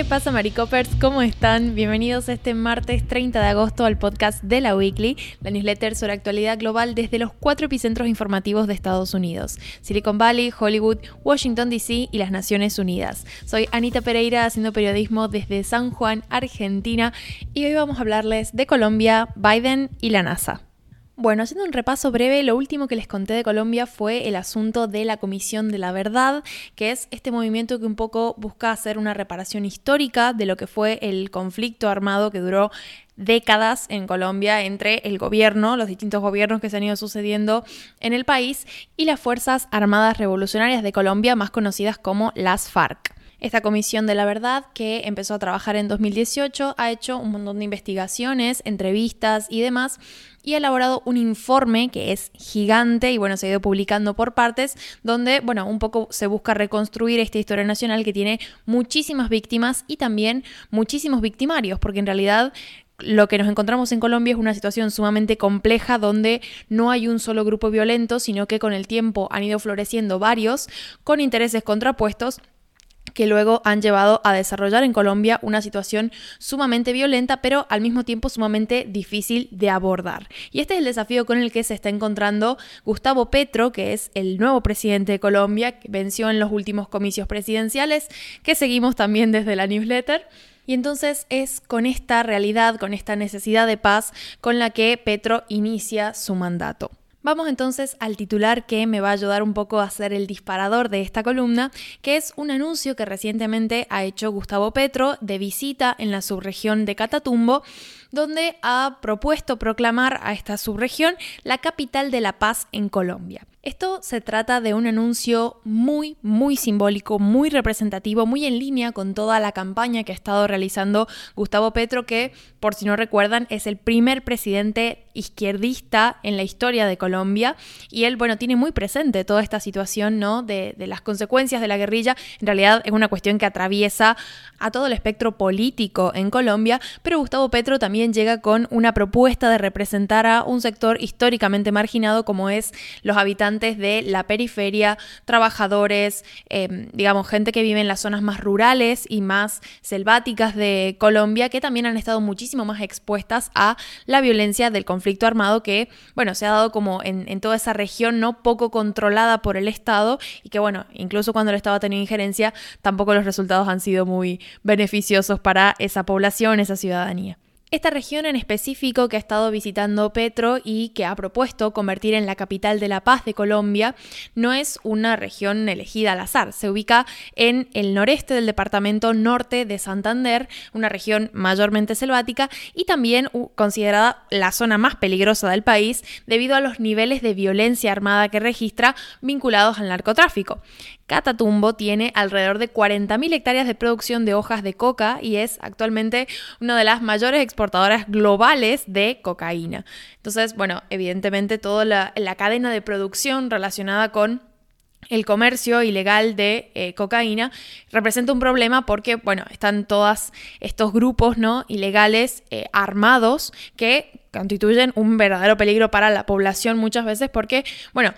¿Qué pasa, Maricopers? ¿Cómo están? Bienvenidos este martes 30 de agosto al podcast de la Weekly, la newsletter sobre actualidad global desde los cuatro epicentros informativos de Estados Unidos: Silicon Valley, Hollywood, Washington DC y las Naciones Unidas. Soy Anita Pereira haciendo periodismo desde San Juan, Argentina, y hoy vamos a hablarles de Colombia, Biden y la NASA. Bueno, haciendo un repaso breve, lo último que les conté de Colombia fue el asunto de la Comisión de la Verdad, que es este movimiento que un poco busca hacer una reparación histórica de lo que fue el conflicto armado que duró décadas en Colombia entre el gobierno, los distintos gobiernos que se han ido sucediendo en el país, y las Fuerzas Armadas Revolucionarias de Colombia, más conocidas como las FARC. Esta comisión de la verdad, que empezó a trabajar en 2018, ha hecho un montón de investigaciones, entrevistas y demás, y ha elaborado un informe que es gigante y bueno, se ha ido publicando por partes, donde, bueno, un poco se busca reconstruir esta historia nacional que tiene muchísimas víctimas y también muchísimos victimarios, porque en realidad lo que nos encontramos en Colombia es una situación sumamente compleja donde no hay un solo grupo violento, sino que con el tiempo han ido floreciendo varios con intereses contrapuestos que luego han llevado a desarrollar en Colombia una situación sumamente violenta, pero al mismo tiempo sumamente difícil de abordar. Y este es el desafío con el que se está encontrando Gustavo Petro, que es el nuevo presidente de Colombia, que venció en los últimos comicios presidenciales, que seguimos también desde la newsletter. Y entonces es con esta realidad, con esta necesidad de paz, con la que Petro inicia su mandato. Vamos entonces al titular que me va a ayudar un poco a ser el disparador de esta columna, que es un anuncio que recientemente ha hecho Gustavo Petro de visita en la subregión de Catatumbo, donde ha propuesto proclamar a esta subregión la capital de la paz en Colombia. Esto se trata de un anuncio muy, muy simbólico, muy representativo, muy en línea con toda la campaña que ha estado realizando Gustavo Petro, que, por si no recuerdan, es el primer presidente izquierdista en la historia de Colombia. Y él, bueno, tiene muy presente toda esta situación, ¿no? De, de las consecuencias de la guerrilla. En realidad es una cuestión que atraviesa a todo el espectro político en Colombia, pero Gustavo Petro también llega con una propuesta de representar a un sector históricamente marginado como es los habitantes de la periferia, trabajadores, em, digamos, gente que vive en las zonas más rurales y más selváticas de Colombia, que también han estado muchísimo más expuestas a la violencia del conflicto armado que, bueno, se ha dado como en, en toda esa región no poco controlada por el Estado y que, bueno, incluso cuando el Estado ha tenido injerencia, tampoco los resultados han sido muy beneficiosos para esa población, esa ciudadanía. Esta región en específico que ha estado visitando Petro y que ha propuesto convertir en la capital de la paz de Colombia no es una región elegida al azar. Se ubica en el noreste del departamento norte de Santander, una región mayormente selvática y también considerada la zona más peligrosa del país debido a los niveles de violencia armada que registra vinculados al narcotráfico. Catatumbo tiene alrededor de 40.000 hectáreas de producción de hojas de coca y es actualmente una de las mayores exportadoras globales de cocaína. Entonces, bueno, evidentemente toda la, cadena de producción relacionada con el comercio ilegal de eh, cocaína representa un problema porque, bueno, están todos estos grupos ¿no? ilegales eh, armados que constituyen un verdadero peligro para la población muchas veces porque, bueno,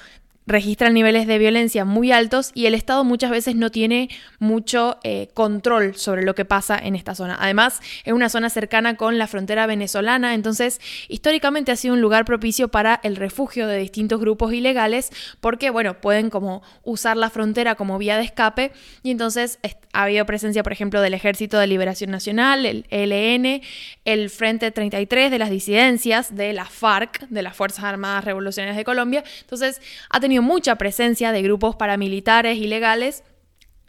registran niveles de violencia muy altos y el Estado muchas veces no tiene mucho eh, control sobre lo que pasa en esta zona. Además, es una zona cercana con la frontera venezolana, entonces históricamente ha sido un lugar propicio para el refugio de distintos grupos ilegales porque, bueno, pueden como usar la frontera como vía de escape y entonces ha habido presencia, por ejemplo, del Ejército de Liberación Nacional, el ELN, el Frente 33 de las disidencias de la FARC, de las Fuerzas Armadas Revolucionarias de Colombia. Entonces, ha tenido mucha presencia de grupos paramilitares ilegales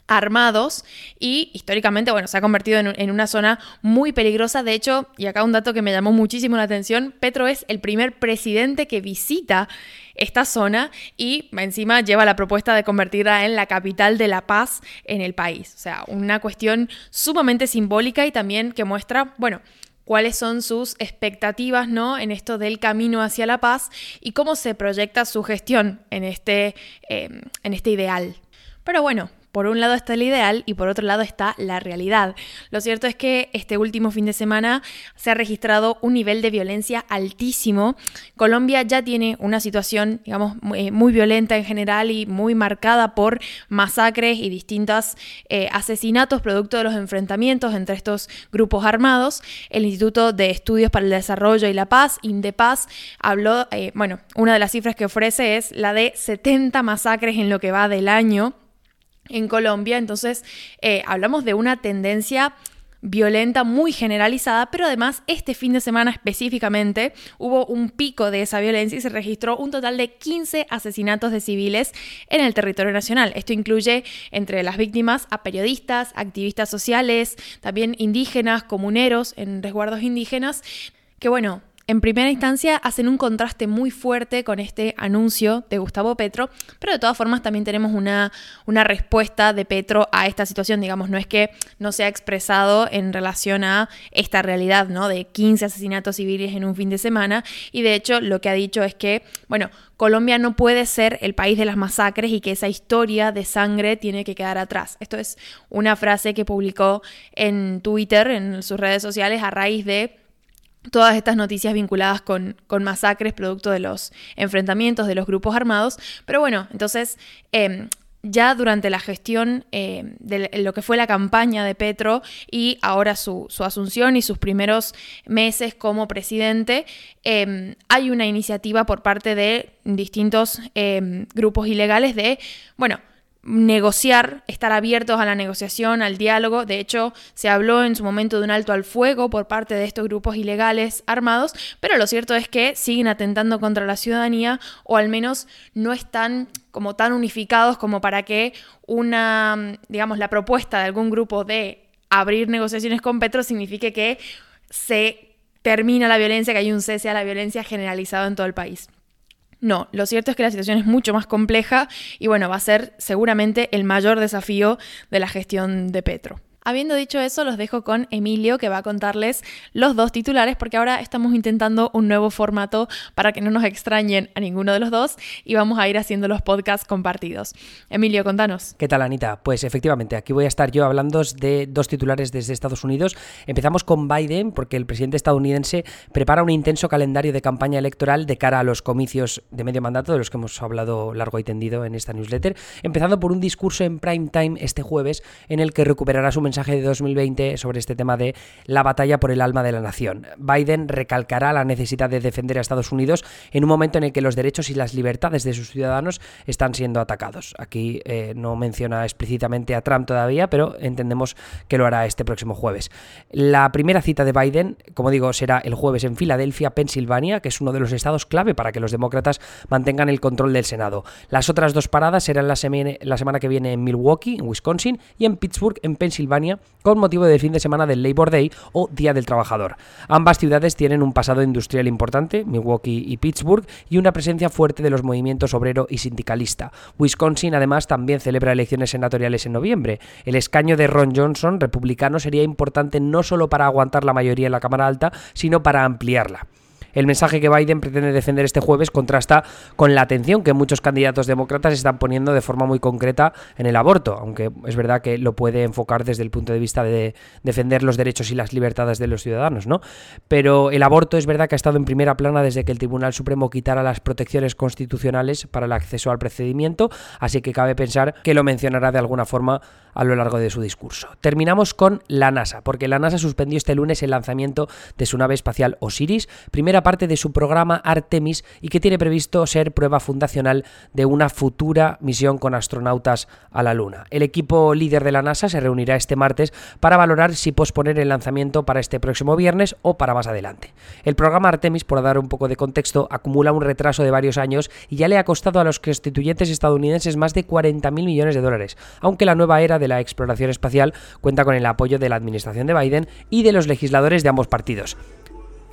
armados y históricamente, bueno, se ha convertido en, una zona muy peligrosa. De hecho, y acá un dato que me llamó muchísimo la atención, Petro es el primer presidente que visita esta zona y encima lleva la propuesta de convertirla en la capital de la paz en el país. O sea, una cuestión sumamente simbólica y también que muestra, bueno, cuáles son sus expectativas ¿no? en esto del camino hacia la paz y cómo se proyecta su gestión en este, em, en este ideal. Pero bueno, por un lado está el ideal y por otro lado está la realidad. Lo cierto es que este último fin de semana se ha registrado un nivel de violencia altísimo. Colombia ya tiene una situación, digamos, muy, eh, violenta en general y muy marcada por masacres y distintos eh, asesinatos producto de los enfrentamientos entre estos grupos armados. El Instituto de Estudios para el Desarrollo y la Paz, INDEPAZ, habló, eh, bueno, una de las cifras que ofrece es la de 70 masacres en lo que va del año en Colombia. Entonces, eh, hablamos de una tendencia violenta muy generalizada, pero además este fin de semana específicamente hubo un pico de esa violencia y se registró un total de 15 asesinatos de civiles en el territorio nacional. Esto incluye entre las víctimas a periodistas, activistas sociales, también indígenas, comuneros en resguardos indígenas, que bueno, en primera instancia hacen un contraste muy fuerte con este anuncio de Gustavo Petro, pero de todas formas también tenemos una, una, respuesta de Petro a esta situación, digamos, no es que no se ha expresado en relación a esta realidad, ¿no? De 15 asesinatos civiles en un fin de semana, y de hecho lo que ha dicho es que, bueno, Colombia no puede ser el país de las masacres y que esa historia de sangre tiene que quedar atrás. Esto es una frase que publicó en Twitter, en sus redes sociales, a raíz de todas estas noticias vinculadas con, masacres producto de los enfrentamientos de los grupos armados. Pero bueno, entonces em, ya durante la gestión em, de lo que fue la campaña de Petro y ahora su, asunción y sus primeros meses como presidente, em, hay una iniciativa por parte de distintos grupos ilegales de, bueno, negociar, estar abiertos a la negociación, al diálogo. De hecho, se habló en su momento de un alto al fuego por parte de estos grupos ilegales armados, pero lo cierto es que siguen atentando contra la ciudadanía o al menos no están como tan unificados como para que una, digamos, la propuesta de algún grupo de abrir negociaciones con Petro signifique que se termina la violencia, que hay un cese a la violencia generalizado en todo el país. No, lo cierto es que la situación es mucho más compleja y bueno, va a ser seguramente el mayor desafío de la gestión de Petro. Habiendo dicho eso, los dejo con Emilio que va a contarles los dos titulares porque ahora estamos intentando un nuevo formato para que no nos extrañen a ninguno de los dos y vamos a ir haciendo los podcasts compartidos. Emilio, contanos. ¿Qué tal, Anita? Pues efectivamente, aquí voy a estar yo hablando de dos titulares desde Estados Unidos. Empezamos con Biden porque el presidente estadounidense prepara un intenso calendario de campaña electoral de cara a los comicios de medio mandato de los que hemos hablado largo y tendido en esta newsletter, empezando por un discurso en prime time este jueves en el que recuperará su mensaje mensaje de 2020 sobre este tema de la batalla por el alma de la nación. Biden recalcará la necesidad de defender a Estados Unidos en un momento en el que los derechos y las libertades de sus ciudadanos están siendo atacados. Aquí eh, no menciona explícitamente a Trump todavía, pero entendemos que lo hará este próximo jueves. La primera cita de Biden, como digo, será el jueves en Filadelfia, Pensilvania, que es uno de los estados clave para que los demócratas mantengan el control del Senado. Las otras dos paradas serán la, la semana que viene en Milwaukee, en Wisconsin, y en Pittsburgh, en Pensilvania con motivo del fin de semana del Labor Day o Día del Trabajador. Ambas ciudades tienen un pasado industrial importante, Milwaukee y Pittsburgh, y una presencia fuerte de los movimientos obrero y sindicalista. Wisconsin además también celebra elecciones senatoriales en noviembre. El escaño de Ron Johnson, republicano, sería importante no solo para aguantar la mayoría en la Cámara Alta, sino para ampliarla. El mensaje que Biden pretende defender este jueves contrasta con la atención que muchos candidatos demócratas están poniendo de forma muy concreta en el aborto, aunque es verdad que lo puede enfocar desde el punto de vista de defender los derechos y las libertades de los ciudadanos, ¿no? Pero el aborto es verdad que ha estado en primera plana desde que el Tribunal Supremo quitara las protecciones constitucionales para el acceso al procedimiento, así que cabe pensar que lo mencionará de alguna forma a lo largo de su discurso. Terminamos con la NASA, porque la NASA suspendió este lunes el lanzamiento de su nave espacial Osiris, primera parte de su programa Artemis y que tiene previsto ser prueba fundacional de una futura misión con astronautas a la Luna. El equipo líder de la NASA se reunirá este martes para valorar si posponer el lanzamiento para este próximo viernes o para más adelante. El programa Artemis, por dar un poco de contexto, acumula un retraso de varios años y ya le ha costado a los constituyentes estadounidenses más de 40.000 millones de dólares, aunque la nueva era de la exploración espacial cuenta con el apoyo de la administración de Biden y de los legisladores de ambos partidos.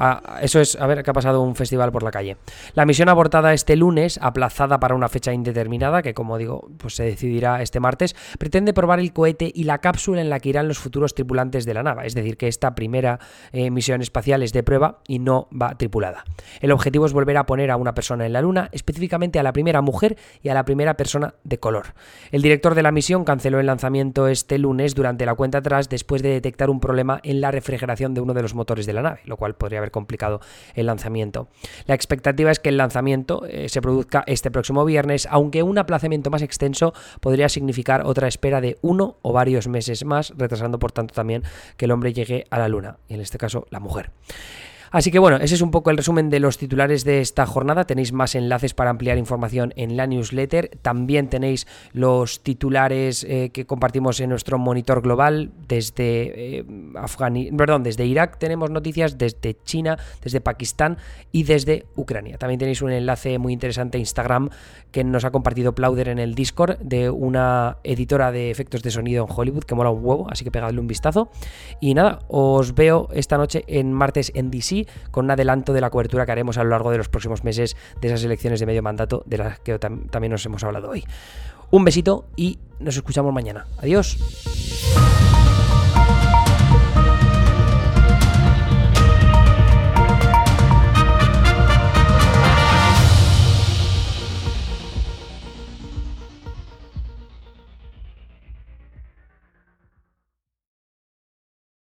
Ah, eso es, a ver, que ha pasado un festival por la calle. La misión abortada este lunes, aplazada para una fecha indeterminada, que como digo, pues se decidirá este martes, pretende probar el cohete y la cápsula en la que irán los futuros tripulantes de la nave. Es decir, que esta primera eh, misión espacial es de prueba y no va tripulada. El objetivo es volver a poner a una persona en la Luna, específicamente a la primera mujer y a la primera persona de color. El director de la misión canceló el lanzamiento este lunes durante la cuenta atrás después de detectar un problema en la refrigeración de uno de los motores de la nave, lo cual podría haber complicado el lanzamiento. La expectativa es que el lanzamiento eh, se produzca este próximo viernes, aunque un aplazamiento más extenso podría significar otra espera de uno o varios meses más, retrasando por tanto también que el hombre llegue a la luna, y en este caso la mujer. Así que bueno, ese es un poco el resumen de los titulares de esta jornada. Tenéis más enlaces para ampliar información en la newsletter. También tenéis los titulares eh, que compartimos en nuestro monitor global desde eh, perdón, desde Irak tenemos noticias, desde China, desde Pakistán y desde Ucrania. También tenéis un enlace muy interesante a Instagram que nos ha compartido Plauder en el Discord de una editora de efectos de sonido en Hollywood que mola un huevo, así que pegadle un vistazo. Y nada, os veo esta noche en martes en DC con un adelanto de la cobertura que haremos a lo largo de los próximos meses de esas elecciones de medio mandato de las que también nos hemos hablado hoy. Un besito y nos escuchamos mañana. Adiós.